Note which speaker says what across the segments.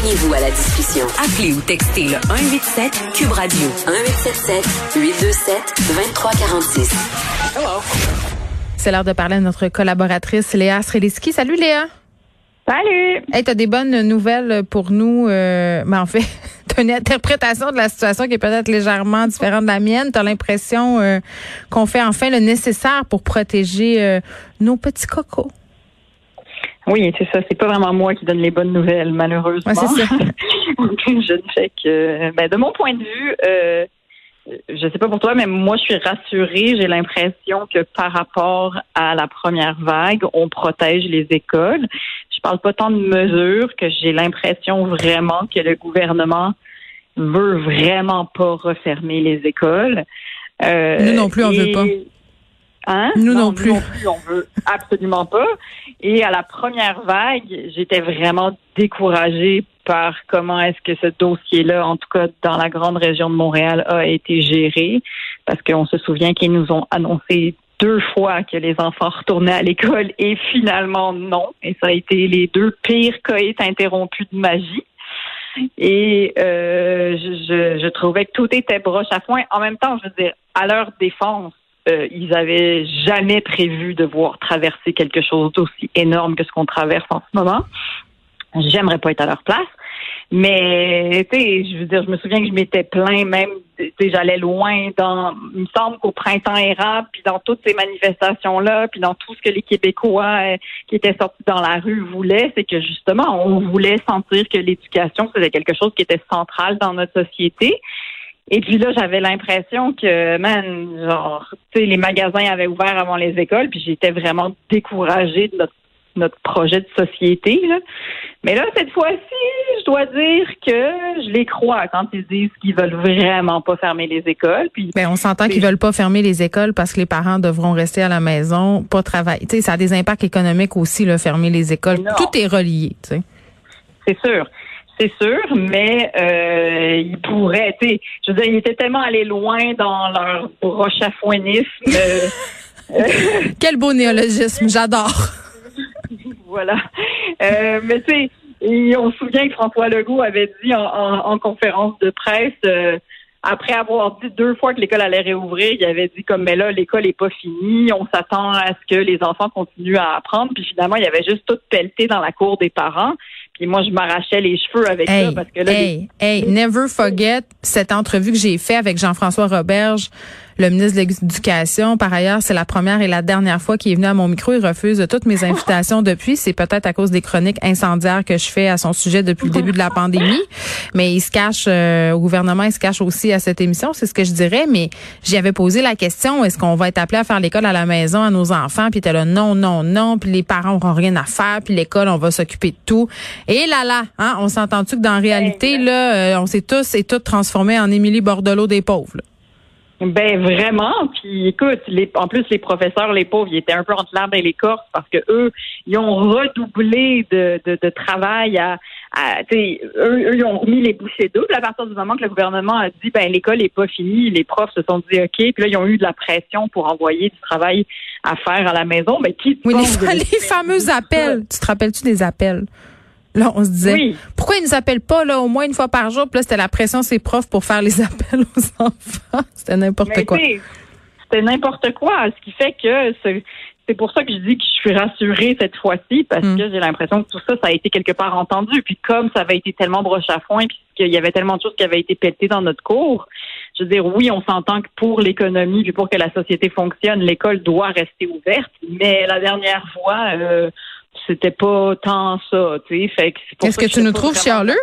Speaker 1: Joignez-vous à la discussion. Appelez ou textez le 187 Cube Radio 1877 827 2346.
Speaker 2: Hello. C'est l'heure de parler à notre collaboratrice Léa Streliski. Salut Léa.
Speaker 3: Salut.
Speaker 2: Hey, t'as des bonnes nouvelles pour nous. Euh, mais en fait, t'as une interprétation de la situation qui est peut-être légèrement différente de la mienne. T'as l'impression euh, qu'on fait enfin le nécessaire pour protéger euh, nos petits cocos.
Speaker 3: Oui, c'est ça. C'est pas vraiment moi qui donne les bonnes nouvelles, malheureusement.
Speaker 2: Ouais, c'est ça.
Speaker 3: je ne fais que, ben, de mon point de vue, euh, je sais pas pour toi, mais moi, je suis rassurée. J'ai l'impression que par rapport à la première vague, on protège les écoles. Je parle pas tant de mesures que j'ai l'impression vraiment que le gouvernement veut vraiment pas refermer les écoles.
Speaker 2: Euh, Nous non plus, on
Speaker 3: et...
Speaker 2: veut pas.
Speaker 3: Hein?
Speaker 2: Nous non, non plus.
Speaker 3: Nous non plus, on veut absolument pas. Et à la première vague, j'étais vraiment découragée par comment est-ce que ce dossier-là, en tout cas dans la grande région de Montréal, a été géré. Parce qu'on se souvient qu'ils nous ont annoncé deux fois que les enfants retournaient à l'école et finalement non. Et ça a été les deux pires coïts interrompus de magie. Et euh, je, je trouvais que tout était broche à foin. En même temps, je veux dire, à leur défense, euh, ils avaient jamais prévu de voir traverser quelque chose d'aussi énorme que ce qu'on traverse en ce moment. J'aimerais pas être à leur place. Mais, tu sais, je veux dire, je me souviens que je m'étais plaint même, tu sais, j'allais loin dans, il me semble qu'au printemps érable, puis dans toutes ces manifestations-là, puis dans tout ce que les Québécois euh, qui étaient sortis dans la rue voulaient, c'est que justement, on voulait sentir que l'éducation, c'était quelque chose qui était central dans notre société. Et puis là, j'avais l'impression que, man, genre, tu sais, les magasins avaient ouvert avant les écoles, puis j'étais vraiment découragée de notre notre projet de société. Là. Mais là, cette fois-ci, je dois dire que je les crois quand ils disent qu'ils veulent vraiment pas fermer les écoles. Puis,
Speaker 2: ben, on s'entend qu'ils veulent pas fermer les écoles parce que les parents devront rester à la maison, pas travailler. Tu sais, ça a des impacts économiques aussi, là, fermer les écoles.
Speaker 3: Non.
Speaker 2: Tout est relié, tu sais.
Speaker 3: C'est sûr. C'est sûr, mais euh, ils pourraient, tu sais, je veux dire, ils étaient tellement allés loin dans leur broche-à-foinisme.
Speaker 2: Euh, Quel beau néologisme, j'adore.
Speaker 3: voilà. Euh, mais tu sais, on se souvient que François Legault avait dit en, en, en conférence de presse, euh, après avoir dit deux fois que l'école allait réouvrir, il avait dit comme mais là l'école est pas finie, on s'attend à ce que les enfants continuent à apprendre, puis finalement il y avait juste tout pelleté dans la cour des parents. Puis moi, je m'arrachais les cheveux avec
Speaker 2: hey,
Speaker 3: ça parce que là.
Speaker 2: Hey, les... hey, never forget cette entrevue que j'ai faite avec Jean-François Roberge, le ministre de l'Éducation. Par ailleurs, c'est la première et la dernière fois qu'il est venu à mon micro. Il refuse toutes mes invitations depuis. C'est peut-être à cause des chroniques incendiaires que je fais à son sujet depuis le début de la pandémie. Mais il se cache euh, au gouvernement, il se cache aussi à cette émission. C'est ce que je dirais. Mais j'y avais posé la question est-ce qu'on va être appelé à faire l'école à la maison à nos enfants? Puis était là non, non, non. Puis les parents n'auront rien à faire. Puis l'école, on va s'occuper de tout. Et là, là, hein, on s'entend-tu que dans la réalité, là, euh, on s'est tous et toutes transformés en Émilie Bordelot des pauvres. Là?
Speaker 3: Ben vraiment. Puis écoute, les, en plus les professeurs, les pauvres, ils étaient un peu entre l'arbre et l'écorce parce que eux, ils ont redoublé de, de, de travail à, à eux, eux, ils ont remis les bouchées doubles à partir du moment que le gouvernement a dit ben l'école est pas finie, les profs se sont dit ok, puis là ils ont eu de la pression pour envoyer du travail à faire à la maison. Ben qui
Speaker 2: oui, les, les fameux appels. Tu te rappelles-tu des appels? Là, on se disait,
Speaker 3: oui.
Speaker 2: pourquoi ils nous appellent pas là au moins une fois par jour? Puis là, c'était la pression ses profs pour faire les appels aux enfants. C'était n'importe quoi.
Speaker 3: C'était n'importe quoi. Ce qui fait que c'est pour ça que je dis que je suis rassurée cette fois-ci parce mm. que j'ai l'impression que tout ça, ça a été quelque part entendu. Puis comme ça avait été tellement broche à foin, puis qu'il y avait tellement de choses qui avaient été pelletées dans notre cours, je veux dire, oui, on s'entend que pour l'économie, puis pour que la société fonctionne, l'école doit rester ouverte. Mais la dernière fois, euh, c'était pas tant ça, tu sais. Fait que
Speaker 2: Est-ce que, que tu nous trouves chialeux?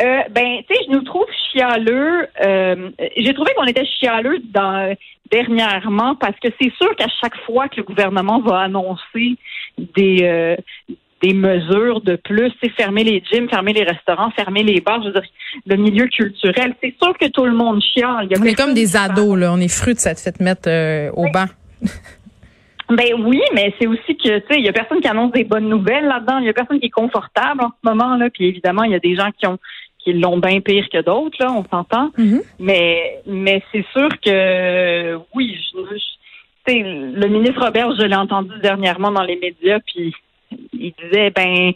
Speaker 3: Euh, ben, tu sais, je nous trouve chialeux. Euh, J'ai trouvé qu'on était chialeux dans, dernièrement parce que c'est sûr qu'à chaque fois que le gouvernement va annoncer des euh, des mesures de plus, c'est fermer les gyms, fermer les restaurants, fermer les bars, je veux dire, le milieu culturel. C'est sûr que tout le monde chiale.
Speaker 2: on est comme des ados, là. On est fruits de cette fête mettre euh, au banc.
Speaker 3: Ben oui, mais c'est aussi que tu sais, il y a personne qui annonce des bonnes nouvelles là-dedans. Il y a personne qui est confortable en ce moment là. Puis évidemment, il y a des gens qui ont qui l'ont bien pire que d'autres là, on s'entend.
Speaker 2: Mm -hmm.
Speaker 3: Mais mais c'est sûr que oui, je, je le ministre Robert, je l'ai entendu dernièrement dans les médias, puis il disait ben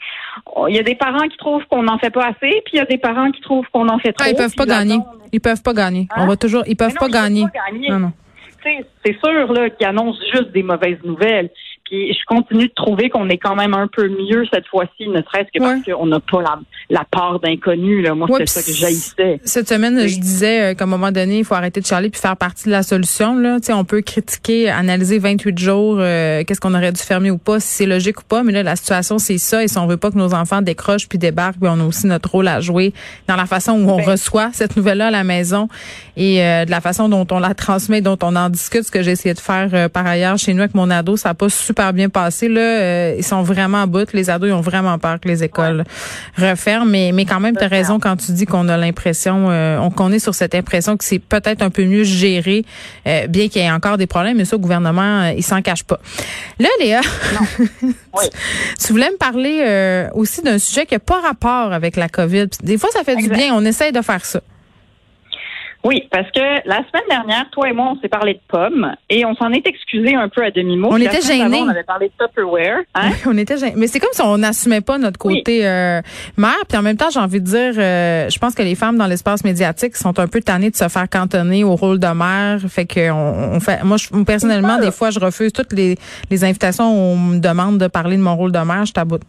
Speaker 3: il y a des parents qui trouvent qu'on n'en fait pas assez, puis il y a des parents qui trouvent qu'on en fait trop.
Speaker 2: Ah, ils peuvent pas gagner. Ils peuvent pas gagner. On va toujours, ils peuvent, pas, gagner. pas gagner. Non, non.
Speaker 3: C'est sûr là qu'ils annoncent juste des mauvaises nouvelles je continue de trouver qu'on est quand même un peu mieux cette fois-ci, ne serait-ce que parce qu'on n'a pas la, part d'inconnu. Moi, c'est ça que j'haïssais.
Speaker 2: Cette semaine, je disais euh, qu'à un moment donné, il faut arrêter de charler puis faire partie de la solution. Là. on peut critiquer, analyser 28 jours, euh, qu'est-ce qu'on aurait dû fermer ou pas, si c'est logique ou pas. Mais là, la situation, c'est ça. Et si on veut pas que nos enfants décrochent puis débarquent, puis on a aussi notre rôle à jouer dans la façon où on ben reçoit cette nouvelle-là à la maison et euh, de la façon dont on la transmet, dont on en discute. Ce que j'ai essayé de faire par ailleurs chez nous avec mon ado, ça n'a pas super bien passé. Là, euh, ils sont vraiment en bout. Les ados, ils ont vraiment peur que les écoles referment. Mais, mais quand même, tu as raison quand tu dis qu'on a l'impression, euh, qu'on est sur cette impression que c'est peut-être un peu mieux géré, euh, bien qu'il y ait encore des problèmes. Mais ça, le gouvernement, il s'en cache pas. Là, Léa, tu voulais me parler aussi d'un sujet qui n'a pas rapport avec la COVID. Des fois, ça fait du bien. On essaye de faire ça.
Speaker 3: Oui, parce que la semaine dernière, toi et moi, on s'est parlé de pommes et on s'en est excusé un peu à demi-mot.
Speaker 2: On était gênés.
Speaker 3: On avait parlé de Tupperware. Hein?
Speaker 2: on était gênés. Mais c'est comme si on n'assumait pas notre côté euh, mère. Puis en même temps, j'ai envie de dire, euh, je pense que les femmes dans l'espace médiatique sont un peu tannées de se faire cantonner au rôle de mère. Fait que on, fait. Moi, je, personnellement, des fois, je refuse toutes les, les invitations où on me demande de parler de mon rôle de mère. Je taboute.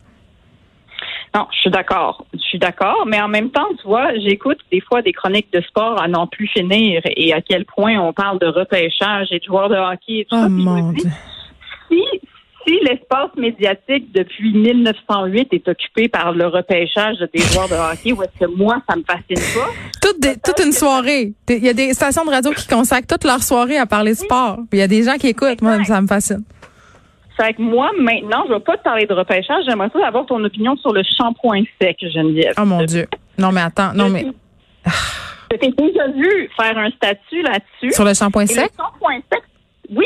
Speaker 3: Non, je suis d'accord. Je suis d'accord. Mais en même temps, tu vois, j'écoute des fois des chroniques de sport à n'en plus finir et à quel point on parle de repêchage et de joueurs de hockey et tout
Speaker 2: oh
Speaker 3: ça.
Speaker 2: Mon
Speaker 3: si, si l'espace médiatique depuis 1908 est occupé par le repêchage des joueurs de hockey, ou est-ce que moi, ça me fascine pas?
Speaker 2: Toute, toute une soirée. Il y a des stations de radio qui consacrent toute leur soirée à parler de sport. il y a des gens qui écoutent. Moi, ça me fascine.
Speaker 3: C'est que moi, maintenant, je ne vais pas te parler de repêchage. J'aimerais ça avoir ton opinion sur le shampoing sec, Geneviève.
Speaker 2: Oh mon Dieu. Non, mais attends. Non, mais.
Speaker 3: Je t'ai déjà vu faire un statut là-dessus.
Speaker 2: Sur le shampoing sec?
Speaker 3: Le shampoing sec, oui.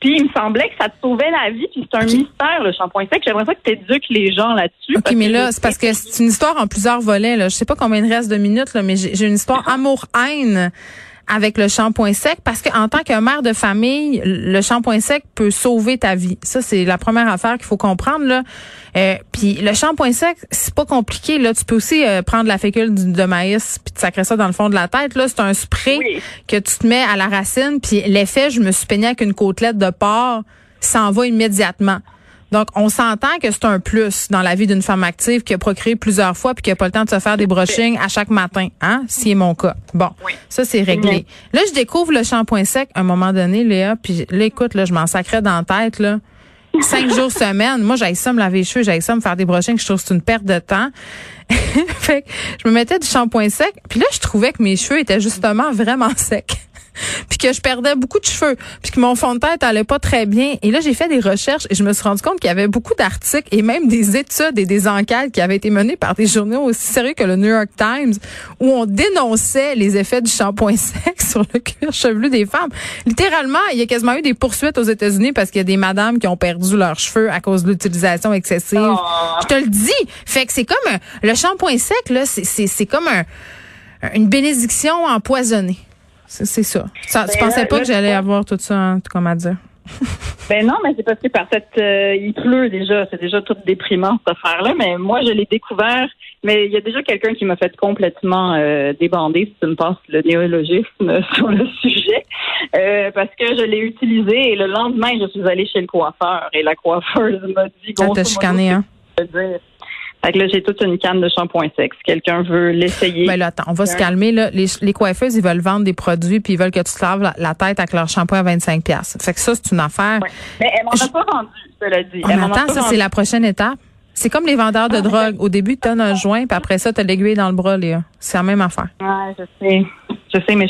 Speaker 3: Puis il me semblait que ça te sauvait la vie, puis c'est un mystère, le shampoing sec. J'aimerais ça que tu éduques les gens là-dessus.
Speaker 2: OK, mais là, c'est parce que c'est une histoire en plusieurs volets. Là. Je sais pas combien il reste de minutes, là, mais j'ai une histoire amour-haine avec le shampoing sec parce qu'en tant que mère de famille, le shampoing sec peut sauver ta vie. Ça, c'est la première affaire qu'il faut comprendre. Là. Euh, puis le shampoing sec, c'est pas compliqué. Là, tu peux aussi euh, prendre la fécule de maïs puis te sacrer ça dans le fond de la tête. Là, c'est un spray que tu te mets à la racine. Puis l'effet, je me suis peignée avec une côtelette de porc, s'en va immédiatement. Donc, on s'entend que c'est un plus dans la vie d'une femme active qui a procréé plusieurs fois puis qui a pas le temps de se faire des brushings à chaque matin, hein, si c'est mon cas. Bon, ça c'est réglé. Là, je découvre le shampoing sec à un moment donné, Léa, puis là, écoute, là, je m'en sacrais dans la tête, là. Cinq jours semaine. Moi, j'aille ça me laver les cheveux, j'aille ça me faire des brushings. Je trouve que c'est une perte de temps. fait que je me mettais du shampoing sec. Puis là, je trouvais que mes cheveux étaient justement vraiment secs. puis que je perdais beaucoup de cheveux, puis que mon fond de tête allait pas très bien. Et là, j'ai fait des recherches et je me suis rendu compte qu'il y avait beaucoup d'articles et même des études et des enquêtes qui avaient été menées par des journaux aussi sérieux que le New York Times où on dénonçait les effets du shampoing sec sur le cuir chevelu des femmes. Littéralement, il y a quasiment eu des poursuites aux États-Unis parce qu'il y a des madames qui ont perdu leurs cheveux à cause de l'utilisation excessive. Oh. Je te le dis. Fait que c'est comme le shampoing sec là, c'est comme un, une bénédiction empoisonnée. C'est ça. ça tu ben, pensais pas que j'allais avoir tout ça, hein, comme à dire?
Speaker 3: ben non, mais c'est parce que par cette euh, il pleut déjà, c'est déjà tout déprimant cette affaire-là. Mais moi, je l'ai découvert. Mais il y a déjà quelqu'un qui m'a fait complètement euh, débander, si tu me passes le néologisme sur le sujet, euh, parce que je l'ai utilisé et le lendemain, je suis allée chez le coiffeur et la coiffeuse m'a dit.
Speaker 2: Ah, t'as chicané, hein?
Speaker 3: Fait que là, j'ai toute une canne de shampoing sec. Si quelqu'un veut l'essayer.
Speaker 2: Ben là, attends, on va se calmer. Là. Les, les, coiffeuses, ils veulent vendre des produits puis ils veulent que tu te laves la, tête avec leur shampoing à 25 Fait que ça, c'est une affaire.
Speaker 3: Ouais. Mais elle m'en a pas vendu, cela dit.
Speaker 2: On attend, ça, c'est la prochaine étape. C'est comme les vendeurs de ah, drogue. Au début, tu as un joint, puis après ça, tu as l'aiguille dans le bras, Léa. C'est la même affaire.
Speaker 3: Ouais, je sais. Je sais, mais